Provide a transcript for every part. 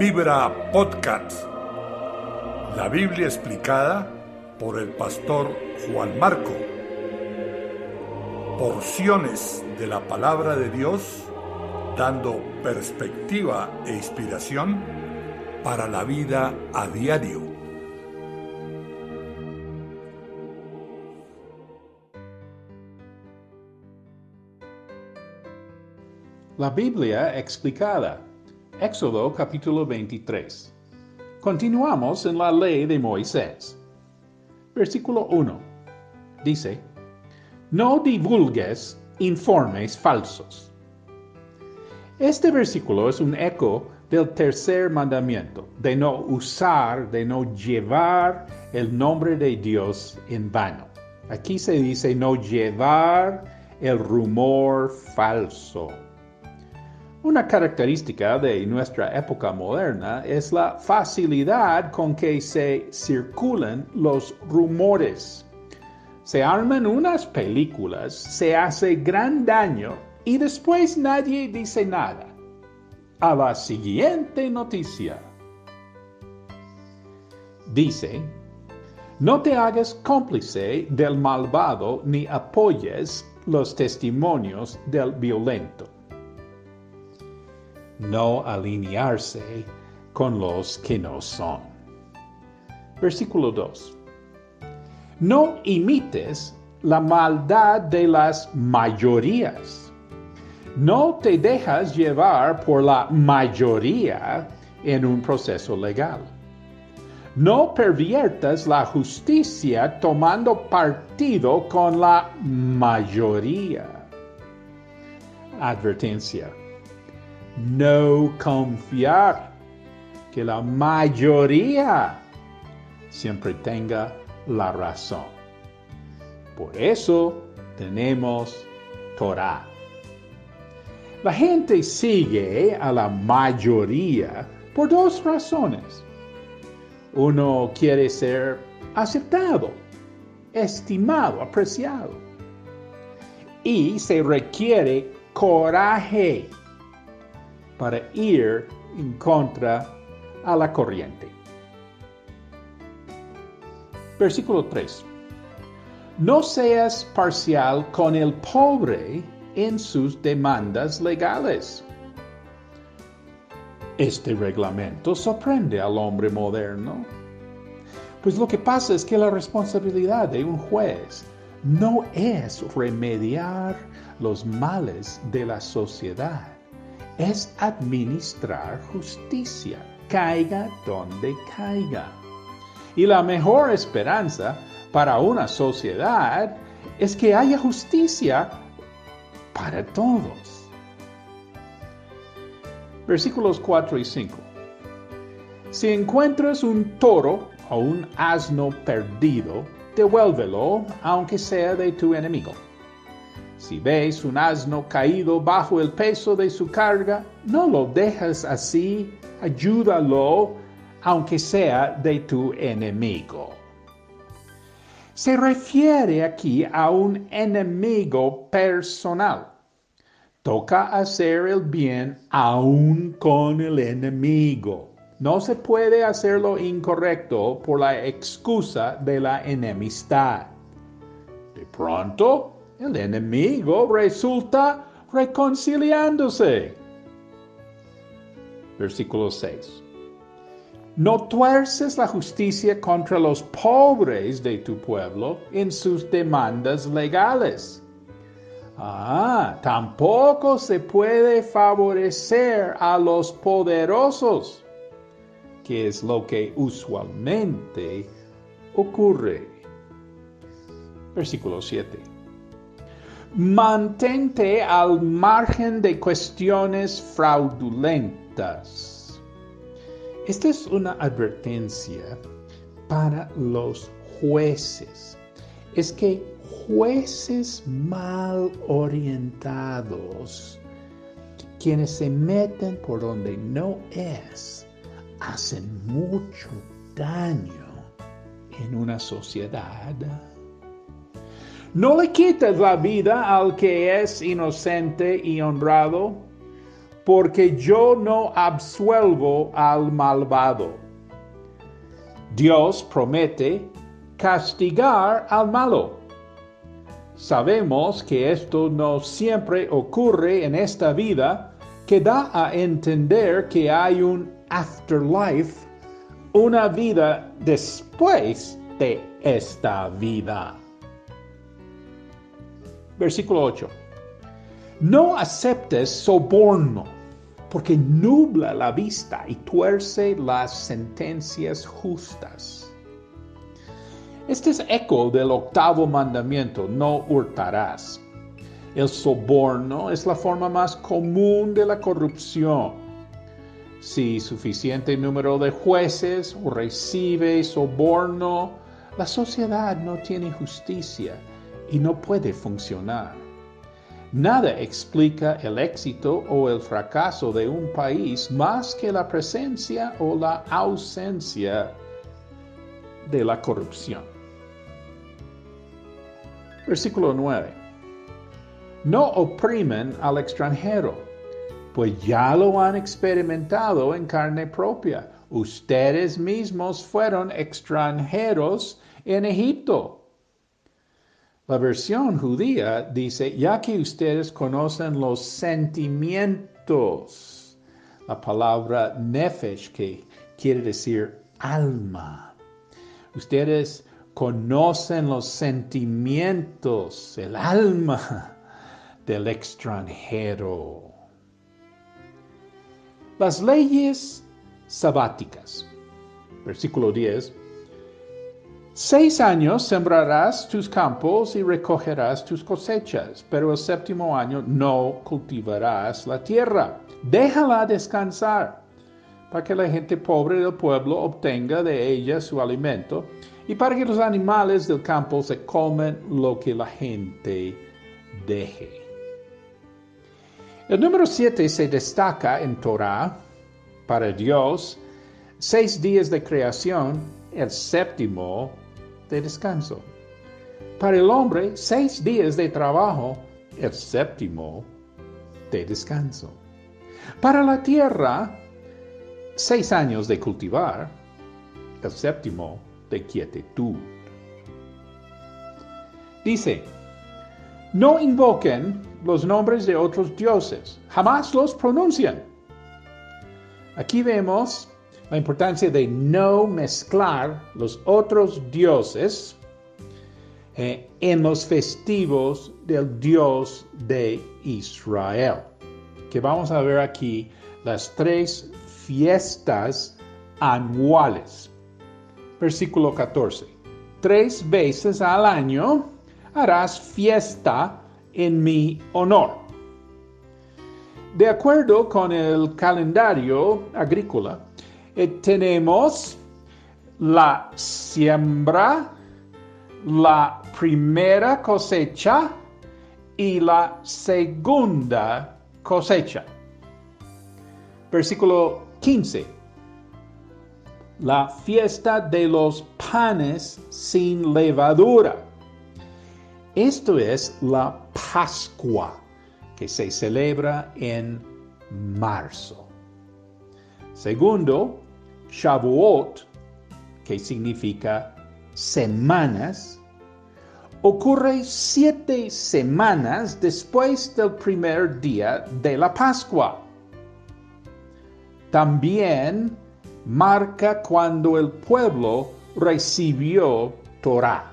Vibra Podcast. La Biblia explicada por el pastor Juan Marco. Porciones de la palabra de Dios dando perspectiva e inspiración para la vida a diario. La Biblia explicada Éxodo capítulo 23. Continuamos en la ley de Moisés. Versículo 1. Dice, no divulgues informes falsos. Este versículo es un eco del tercer mandamiento, de no usar, de no llevar el nombre de Dios en vano. Aquí se dice no llevar el rumor falso. Una característica de nuestra época moderna es la facilidad con que se circulan los rumores. Se arman unas películas, se hace gran daño y después nadie dice nada. A la siguiente noticia. Dice, no te hagas cómplice del malvado ni apoyes los testimonios del violento no alinearse con los que no son. Versículo 2. No imites la maldad de las mayorías. No te dejas llevar por la mayoría en un proceso legal. No perviertas la justicia tomando partido con la mayoría. Advertencia no confiar que la mayoría siempre tenga la razón. Por eso tenemos Torah. La gente sigue a la mayoría por dos razones. Uno quiere ser aceptado, estimado, apreciado. Y se requiere coraje para ir en contra a la corriente. Versículo 3. No seas parcial con el pobre en sus demandas legales. Este reglamento sorprende al hombre moderno. Pues lo que pasa es que la responsabilidad de un juez no es remediar los males de la sociedad es administrar justicia, caiga donde caiga. Y la mejor esperanza para una sociedad es que haya justicia para todos. Versículos 4 y 5. Si encuentras un toro o un asno perdido, devuélvelo aunque sea de tu enemigo si ves un asno caído bajo el peso de su carga, no lo dejas así, ayúdalo, aunque sea de tu enemigo. Se refiere aquí a un enemigo personal. Toca hacer el bien aún con el enemigo. No se puede hacer lo incorrecto por la excusa de la enemistad. De pronto, el enemigo resulta reconciliándose. Versículo 6. No tuerces la justicia contra los pobres de tu pueblo en sus demandas legales. Ah, tampoco se puede favorecer a los poderosos, que es lo que usualmente ocurre. Versículo 7 mantente al margen de cuestiones fraudulentas. Esta es una advertencia para los jueces. Es que jueces mal orientados, quienes se meten por donde no es, hacen mucho daño en una sociedad no le quites la vida al que es inocente y honrado, porque yo no absuelvo al malvado. Dios promete castigar al malo. Sabemos que esto no siempre ocurre en esta vida, que da a entender que hay un afterlife, una vida después de esta vida. Versículo 8. No aceptes soborno, porque nubla la vista y tuerce las sentencias justas. Este es eco del octavo mandamiento, no hurtarás. El soborno es la forma más común de la corrupción. Si suficiente número de jueces recibe soborno, la sociedad no tiene justicia y no puede funcionar. Nada explica el éxito o el fracaso de un país más que la presencia o la ausencia de la corrupción. Versículo 9. No oprimen al extranjero, pues ya lo han experimentado en carne propia. Ustedes mismos fueron extranjeros en Egipto. La versión judía dice, ya que ustedes conocen los sentimientos, la palabra nefesh que quiere decir alma. Ustedes conocen los sentimientos, el alma del extranjero. Las leyes sabáticas. Versículo 10 Seis años sembrarás tus campos y recogerás tus cosechas, pero el séptimo año no cultivarás la tierra. Déjala descansar, para que la gente pobre del pueblo obtenga de ella su alimento, y para que los animales del campo se comen lo que la gente deje. El número siete se destaca en Torah para Dios, seis días de creación, el séptimo de descanso. Para el hombre, seis días de trabajo, el séptimo de descanso. Para la tierra, seis años de cultivar, el séptimo de quietud. Dice, no invoquen los nombres de otros dioses, jamás los pronuncian. Aquí vemos la importancia de no mezclar los otros dioses eh, en los festivos del Dios de Israel. Que vamos a ver aquí las tres fiestas anuales. Versículo 14. Tres veces al año harás fiesta en mi honor. De acuerdo con el calendario agrícola, eh, tenemos la siembra, la primera cosecha y la segunda cosecha. Versículo 15. La fiesta de los panes sin levadura. Esto es la Pascua que se celebra en marzo. Segundo, Shavuot, que significa semanas, ocurre siete semanas después del primer día de la Pascua. También marca cuando el pueblo recibió Torah.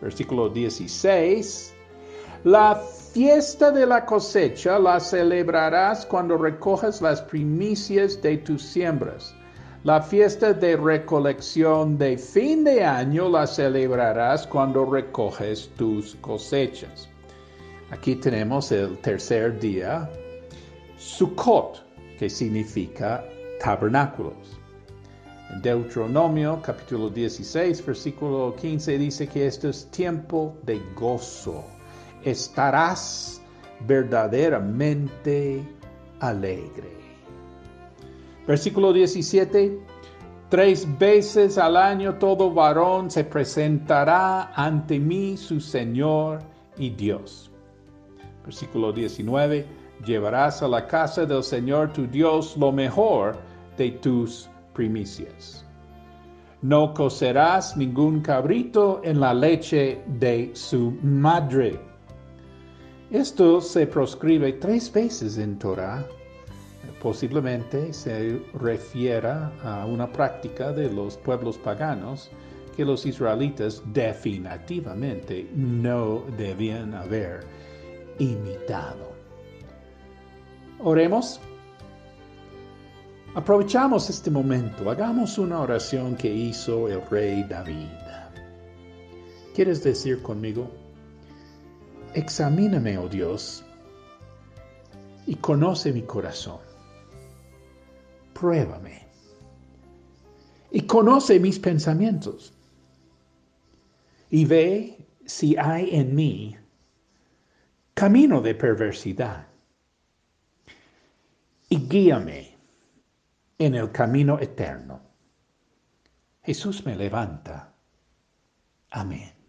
Versículo 16. La fiesta de la cosecha la celebrarás cuando recojas las primicias de tus siembras. La fiesta de recolección de fin de año la celebrarás cuando recoges tus cosechas. Aquí tenemos el tercer día, Sukkot, que significa tabernáculos. En Deuteronomio capítulo 16, versículo 15 dice que esto es tiempo de gozo estarás verdaderamente alegre. Versículo 17. Tres veces al año todo varón se presentará ante mí su Señor y Dios. Versículo 19. llevarás a la casa del Señor tu Dios lo mejor de tus primicias. No cocerás ningún cabrito en la leche de su madre. Esto se proscribe tres veces en Torah. Posiblemente se refiera a una práctica de los pueblos paganos que los israelitas definitivamente no debían haber imitado. Oremos. Aprovechamos este momento, hagamos una oración que hizo el rey David. ¿Quieres decir conmigo? Examíname, oh Dios, y conoce mi corazón. Pruébame y conoce mis pensamientos. Y ve si hay en mí camino de perversidad. Y guíame en el camino eterno. Jesús me levanta. Amén.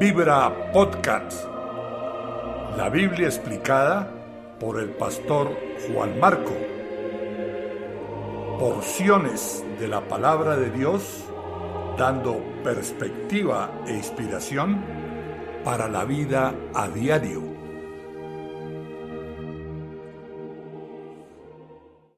Vibra Podcast. La Biblia explicada por el pastor Juan Marco. Porciones de la palabra de Dios dando perspectiva e inspiración para la vida a diario.